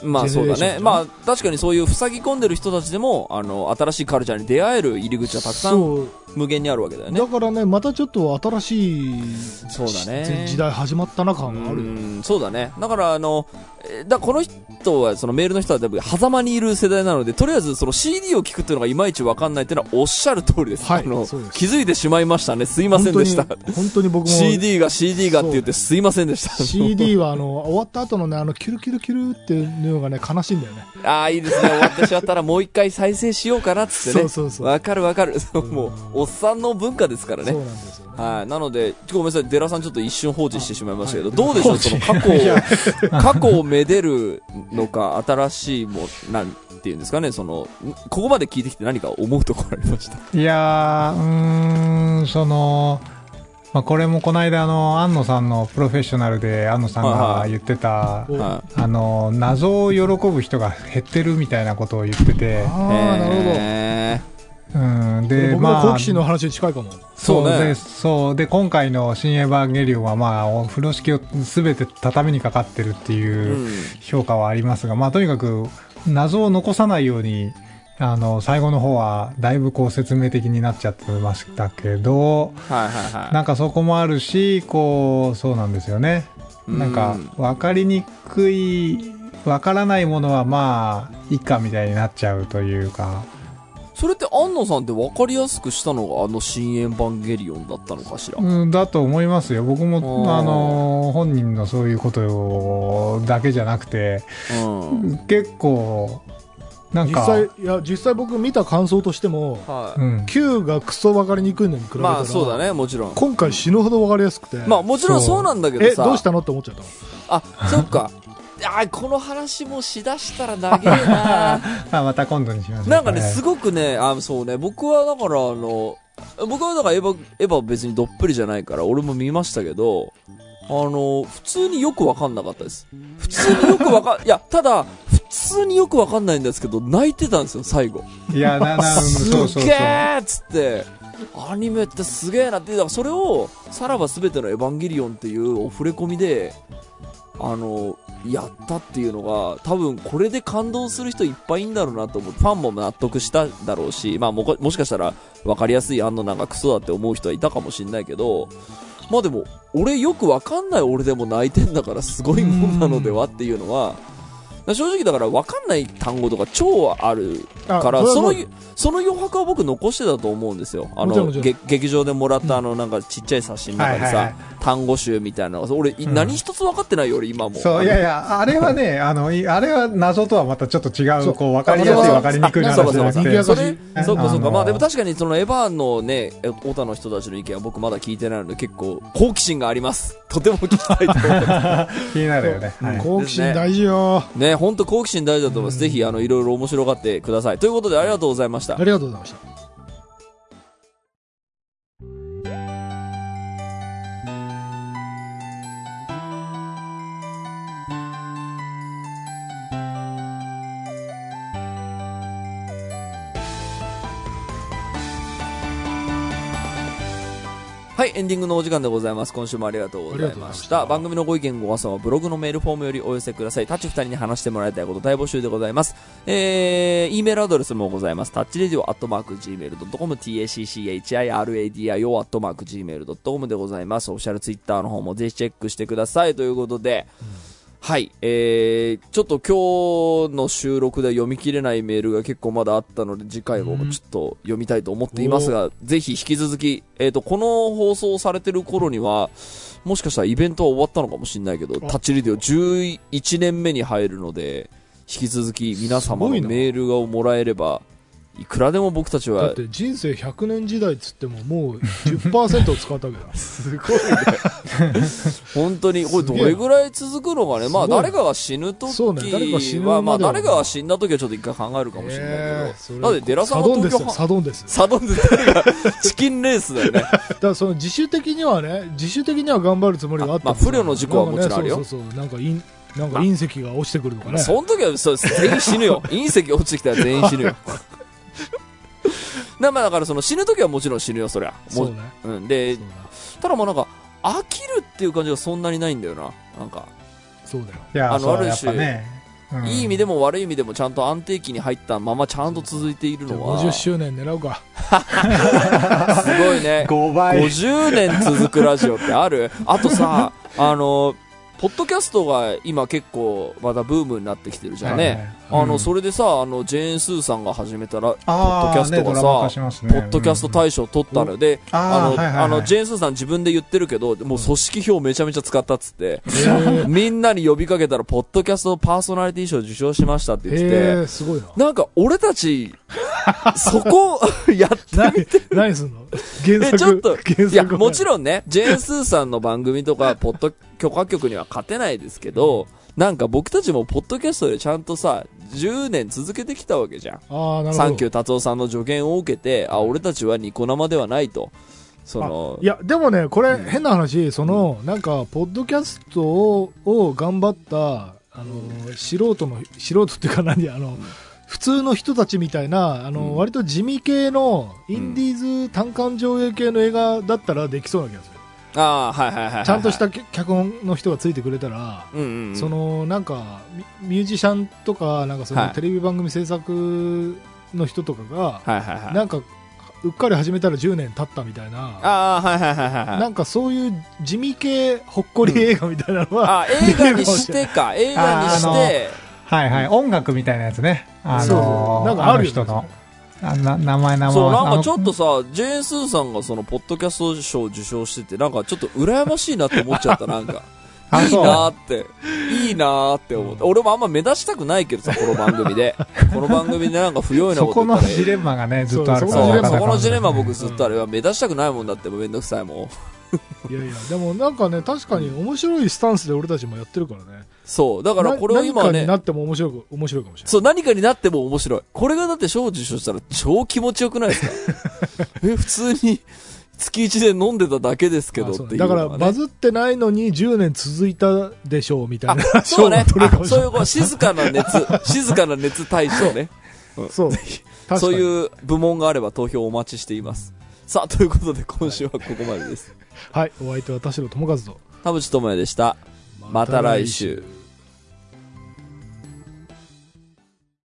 S1: まあそうだね。まあ確かにそういう塞ぎ込んでる人たちでも、あの、新しいカルチャーに出会える入り口はたくさん。無限にあるわけだよね
S2: だ。からね、またちょっと新しい
S1: そうだね
S2: 時代始まったな感があるよ。
S1: うんそうだね。だから、あの、えーだこの人は、そのメールの人は多分、狭間にいる世代なので、とりあえずその CD を聞くっていうのがいまいちわかんないっていうのはおっしゃる通りです。
S2: はい
S1: あの気づいてしまいましたね。すいませんでした。
S2: 本当に僕も
S1: CD が CD がって言ってすいませんでした。
S2: CD はあの終わった後のね、あのキュルキュルキュルってのがね、悲しいんだよね。
S1: ああ、いいですね。終わってしまったらもう一回再生しようかなっつってね。
S2: そうそうそう
S1: わかるわかる。もう、おっさんの文化ですからね
S2: そう。なんですよね。
S1: はい。なので、ごめんなさい、デラさんちょっと一瞬放置してしまいましたけど、
S2: はい
S1: どうでしょう、その過去を、過去をめでるのか、新しいも、なんていうんですかね、その、んここまで聞いてきて何か思うところありました？
S3: いやー、うーん、その、まあ、これもこの間、あの、安野さんのプロフェッショナルで、安野さんが言ってた、あの、謎を喜ぶ人が減ってるみたいなことを言ってて、
S2: ああ、なるほど。
S1: へ
S3: うん、で、
S2: 僕の
S3: まあ、
S2: 好奇心の話に近いかも。
S1: そうね。
S3: で、そう、で、今回の新エヴァンゲリオンは、まあ、お風呂敷をすべて畳にかかってるって
S1: ー
S3: いううん。評価はありますが、まあ、とにかく、謎を残さないように、あの、最後の方は、だいぶこう説明的になっちゃってましたけど、
S1: はいはいはい。
S3: なんかそこもあるし、こう、そうなんですよね。なんか、わかりにくい、わからないものはまあ、いいかみたいになっちゃうというか、
S1: それって安野さんって分かりやすくしたのがあの新エヴァンゲリオンだったのかしら？
S3: うん、だと思いますよ。僕も、あの、本人のそういうことだけじゃなくて、
S1: うん。
S3: 結構、なんか、
S2: 実際、いや、実際僕見た感想としても、
S1: は
S3: うん。
S2: Q がクソ分かりにくいのに比べ
S1: い。
S2: たら、
S1: まあそうだね、もちろん。
S2: 今回死ぬほど分かりやすくて。
S1: まあもちろんそうなんだけど
S2: え、
S1: さ。
S2: どうしたのって思っちゃったの？
S1: あ、そっか。あーこの話もしだしたら長えな [laughs]
S3: あ、また今度にしましょう。
S1: なんかね、
S3: はい
S1: すごくね、あ、そうね、僕はだからあの、僕はだからエヴァ、エヴァ別にどっぷりじゃないから、俺も見ましたけど、あの、普通によくわかんなかったです。普通によくわかん、いや、ただ、普通によくわかんないんですけど、泣いてたんですよ、最後。
S3: いや、な、な、
S1: す
S3: そうそうそう
S1: げ。ーっつって、アニメってすげえなって、だからそれを、さらば全てのエヴァンゲリオンっていうオフレコミで、あの、やったっていうのが、多分これで感動する人いっぱいいんだろうなと思う。ファンも納得しただろうし、まあもこもしかしたら分かりやすいあんのなんかクソだって思う人はいたかもしんないけど、まあでも、俺よくわかんない俺でも泣いてんだからすごいもんなのではっていうのは、正直だから分かんない単語とか超ある
S2: あ
S1: から、その
S2: そ
S1: の余白は僕残してたと思うんですよ。あの、劇場でもらったあの、なんかちっちゃい冊子の中でさ単語集みたいな俺、い
S3: うん
S1: 何一つ分かってないよ、俺今も。
S3: そう、いやいや、あれはね、[laughs] あの、いあれは謎とはまたちょっと違う、こう、わかりやすい、わかりにくい話じゃなく
S1: それ、そうかそうか。まあでも確かにそのエヴァのね、えオタの人たちの意見は僕まだ聞いてないので結構好奇心があります。とても聞きたいと思ってま [laughs]
S3: 気になるよね。はい
S2: 好奇心大事よ。
S1: す。ね、本当好奇心大事だと思います。ぜひ、あの、いろいろ面白がってください。ということでありがとうございました
S2: あ。りがとうございました。
S1: はい、エンディングのお時間でございます。今週もありがとうございました。
S2: した
S1: 番組のご意見ご感想はブログのメールフォームよりお寄せください。タッチ二人に話してもらいたいこと大募集でございます。えー、E メールアドレスもございます。タッチレディオアットマーク Gmail.com、tacchiradio アットマーク Gmail.com でございます。オフィシャルツイッターの方もぜひチェックしてください。ということで、はい、えー、ちょっと今日の収録で読み切れないメールが結構まだあったので、次回もちょっと読みたいと思っていますが、ぜひ引き続き、えっ、と、この放送されてる頃には、もしかしたらイベントは終わったのかもしれないけど、タッチリディオ11年目に入るので、引き続き皆様のメールをもらえれば、いくらでも僕たちは
S2: だって人生100年時代っつってももう10%を使ったわけだ。[laughs]
S1: すごいね。本当に、これどれぐらい続くのかね。まあ誰かが死ぬとき
S2: そうね誰か死
S1: まあ
S2: までは
S1: 誰かが死んだときはちょっと一回考えるかもしれないけど。だってデラさん
S2: サドンですよ、
S1: は東京
S2: サドンです。
S1: サドンで誰がチキンレースだよね。[laughs]
S2: だからその自主的にはね、自主的には頑張るつもりがあった
S1: あまあ不慮の事故はもちろんあるよ
S2: なんかねそうそうそう、なんか隕、なんか隕石が落ちてくるとかね。
S1: その時はそう全員死ぬよ。隕石落ちてきたら全員死ぬよ。[laughs] だまあだからその死ぬ時はもちろん死ぬよ、そりゃ。も
S2: そうね。
S1: うん。で
S2: そう、
S1: ただもうなんか、飽きるっていう感じがそんなにないんだよな。なんか、
S2: だ。そうだよ。
S3: いや、
S1: あの
S3: そう
S1: ある種
S3: やっぱね。うん
S1: いい意味でも悪い意味でもちゃんと安定期に入ったままちゃんと続いている
S2: じゃあ
S1: のは、
S2: 50
S1: す
S2: 周年狙うか。[laughs]
S1: ごいね。
S3: 5倍。
S1: 50年続くラジオってある？あとさ、あの、ポッドキャストが今結構まだブームになってきてるじゃんね。
S3: はいはい。
S1: あの、
S3: うん。
S1: それでさ、あの、ジェーン・スーさんが始めたら、ポッドキャストがさ、
S3: しますね。
S1: ポッドキャスト大賞取ったので、
S3: あ
S1: あの、
S3: ーはいはいはい。
S1: あの、ジェーン・スーさん自分で言ってるけど、もう組織票めちゃめちゃ使ったっつって、
S2: へー。
S1: みんなに呼びかけたら、ポッドキャストパーソナリティ賞受賞しましたって言ってて、
S2: すごいな。
S1: なんか俺たち、[laughs] そこやって
S2: 何、何すんの？原
S1: え、
S2: 作。
S1: ちょっと、いや、もち
S2: ん。
S1: ろんね、ジェーン・スーさんの番組とか、ポッド許可局には勝てないですけど、なんか僕たちもポッドキャストでちゃんとさ、10年続けてきたわけじゃん。サンキュー達夫さんの助言を受けて、あ、俺たちはニコ生ではないと。その
S2: あ、いや、でもね、これ、変な話、その、なんか、ポッドキャストをを頑張った、あの、素人の、素人っていうか何、あの、普通の人たちみたいな、あの、
S1: うん。
S2: 割と地味系の、インディーズ単館上映系の映画だったらできそうな気がする。
S1: ああ、はいはいはいはい。
S2: ちゃんとした脚脚本の人がついてくれたら、
S1: うんうんうん。
S2: その、なんか、ミミュージシャンとか、なんかその、
S1: はい
S2: テレビ番組制作の人とかが、
S1: はいはいはい。
S2: なんか、うっかり始めたら10年経ったみたいな、
S1: ああ、はいはいはいはいはい。
S2: なんかそういう地味系ほっこり映画みたいなのは、
S1: あ、映画にしてか、映画にして、
S3: はいはい。音楽みたいなやつね。あ
S2: そう
S3: のー、
S2: なんかある
S3: 人の。あな名前名前
S1: そう、なんかちょっとさ、ジェーン・スーさんがその、ポッドキャスト賞を受賞してて、なんかちょっと羨ましいなって思っちゃった、[laughs] なんか。いいなーって、いいなーって思った。俺もあんま目指したくないけどさ、この番組で。[laughs] この番組でなんか不用意な
S3: そこ
S1: こと言ったら
S3: のジレンマがね、ずっとあるか
S1: そう、
S3: ら
S1: そこのジレンマ僕ずっとあれは目指したくないもんだって、もうめんどくさいもん。
S2: いやいや、でもなんかね、確かに面白いスタンスで俺たちもやってるからね。
S1: そう、だからこれを今ね
S2: な何かにな、っても面白く、面白いかもしれない。
S1: そう、何かになっても面白い。これがだって賞受賞したら超気持ちよくないですか？[laughs] え、普通に月一で飲んでただけですけどって
S2: あそう
S1: いう
S2: だから、バズってないのに10年続いたでしょうみたいな
S1: あ、そうね。そういうこう静かな熱、[laughs] 静かな熱対象ね。
S2: そう。
S1: そういう部門があれば投票お待ちしています。さあ、ということで今週はここまでです。
S2: はい。お相手は田代智和と。
S1: 田淵智也でした。また来週。